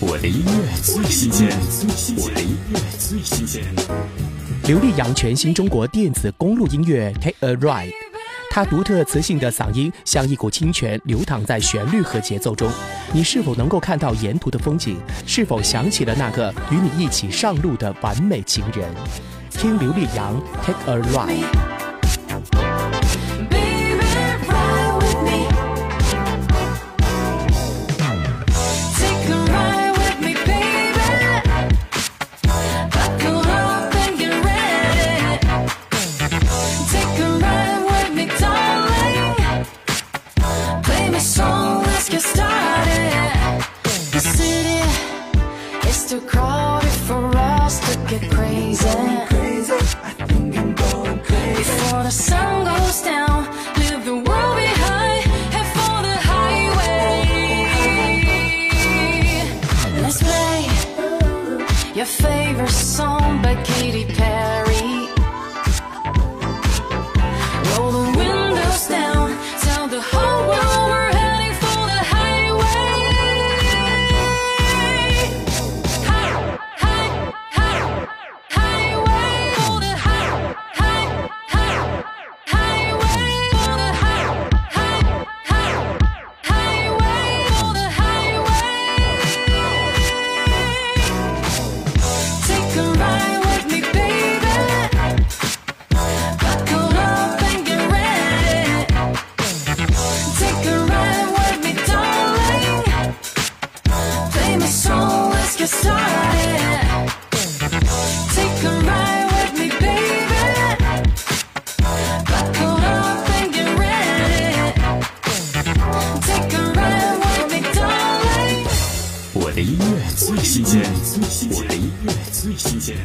我的音乐最新鲜，我的音乐最新鲜。刘力扬全新中国电子公路音乐《Take a Ride》，他独特磁性的嗓音像一股清泉流淌在旋律和节奏中。你是否能够看到沿途的风景？是否想起了那个与你一起上路的完美情人？听刘力扬《Take a Ride》。Crowded for us to get crazy. Crazy. I think I'm going crazy. Before the sun goes down, leave the world behind, head for the highway. Let's play your favorite song by Katy Perry. 的音乐最新鲜，我的音乐最新鲜。